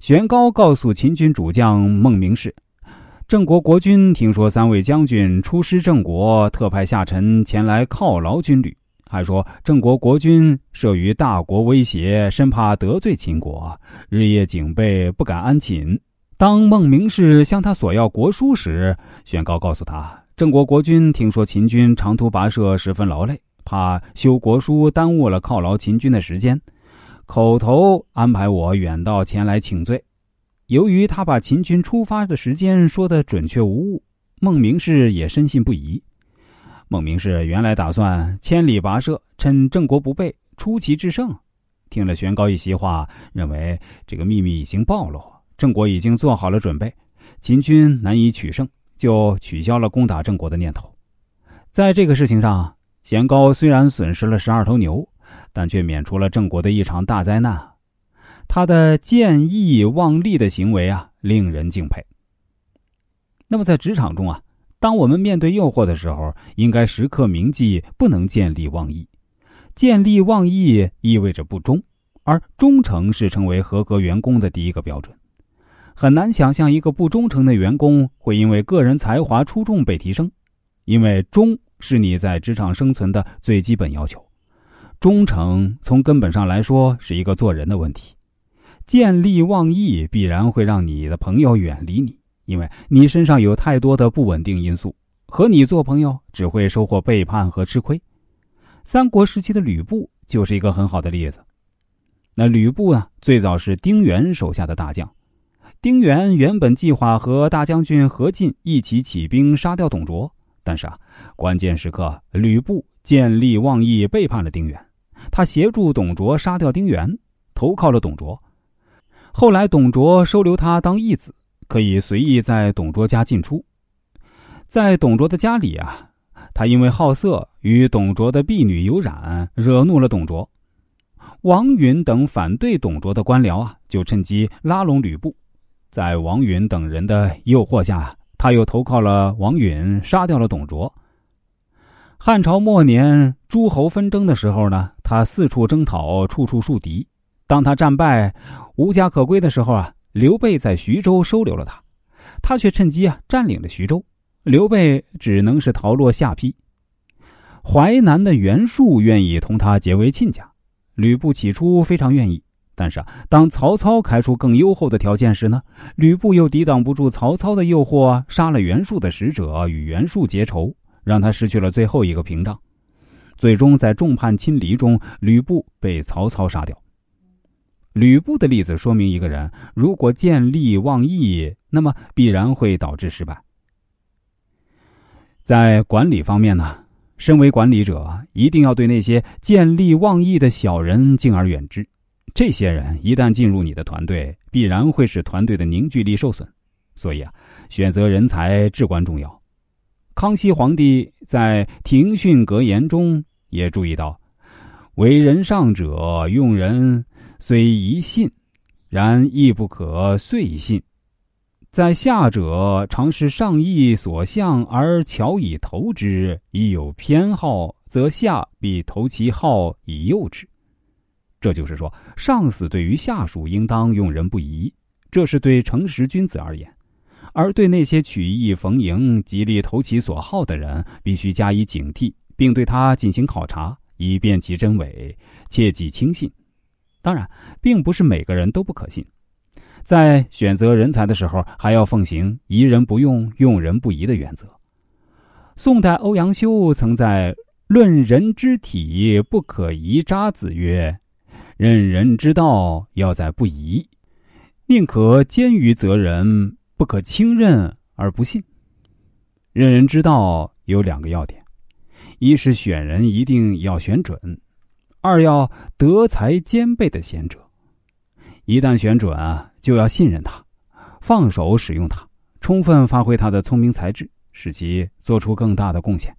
玄高告诉秦军主将孟明视，郑国国君听说三位将军出师郑国，特派下臣前来犒劳军旅，还说郑国国君慑于大国威胁，生怕得罪秦国，日夜警备，不敢安寝。当孟明视向他索要国书时，玄高告诉他，郑国国君听说秦军长途跋涉，十分劳累，怕修国书耽误了犒劳秦军的时间。口头安排我远道前来请罪，由于他把秦军出发的时间说的准确无误，孟明视也深信不疑。孟明视原来打算千里跋涉，趁郑国不备，出奇制胜。听了玄高一席话，认为这个秘密已经暴露，郑国已经做好了准备，秦军难以取胜，就取消了攻打郑国的念头。在这个事情上，玄高虽然损失了十二头牛。但却免除了郑国的一场大灾难，他的见义忘利的行为啊，令人敬佩。那么在职场中啊，当我们面对诱惑的时候，应该时刻铭记，不能见利忘义。见利忘义意味着不忠，而忠诚是成为合格员工的第一个标准。很难想象一个不忠诚的员工会因为个人才华出众被提升，因为忠是你在职场生存的最基本要求。忠诚从根本上来说是一个做人的问题，见利忘义必然会让你的朋友远离你，因为你身上有太多的不稳定因素，和你做朋友只会收获背叛和吃亏。三国时期的吕布就是一个很好的例子。那吕布呢，最早是丁原手下的大将，丁原原本计划和大将军何进一起起兵杀掉董卓，但是啊，关键时刻吕布见利忘义，背叛了丁原。他协助董卓杀掉丁原，投靠了董卓。后来，董卓收留他当义子，可以随意在董卓家进出。在董卓的家里啊，他因为好色，与董卓的婢女有染，惹怒了董卓。王允等反对董卓的官僚啊，就趁机拉拢吕布。在王允等人的诱惑下，他又投靠了王允，杀掉了董卓。汉朝末年，诸侯纷争的时候呢，他四处征讨，处处树敌。当他战败、无家可归的时候啊，刘备在徐州收留了他，他却趁机啊占领了徐州。刘备只能是逃落下邳。淮南的袁术愿意同他结为亲家，吕布起初非常愿意，但是啊，当曹操开出更优厚的条件时呢，吕布又抵挡不住曹操的诱惑，杀了袁术的使者，与袁术结仇。让他失去了最后一个屏障，最终在众叛亲离中，吕布被曹操杀掉。吕布的例子说明，一个人如果见利忘义，那么必然会导致失败。在管理方面呢，身为管理者，一定要对那些见利忘义的小人敬而远之。这些人一旦进入你的团队，必然会使团队的凝聚力受损。所以啊，选择人才至关重要。康熙皇帝在庭训格言中也注意到：“为人上者，用人虽宜信，然亦不可遂信；在下者，常是上意所向而巧以投之；亦有偏好，则下必投其好以诱之。”这就是说，上司对于下属应当用人不疑，这是对诚实君子而言。而对那些曲意逢迎、极力投其所好的人，必须加以警惕，并对他进行考察，以辨其真伪，切忌轻信。当然，并不是每个人都不可信，在选择人才的时候，还要奉行“疑人不用，用人不疑”的原则。宋代欧阳修曾在《论人之体不可疑渣子》曰：“任人之道，要在不疑，宁可奸于责人。”不可轻任而不信。任人之道有两个要点：一是选人一定要选准；二要德才兼备的贤者。一旦选准啊，就要信任他，放手使用他，充分发挥他的聪明才智，使其做出更大的贡献。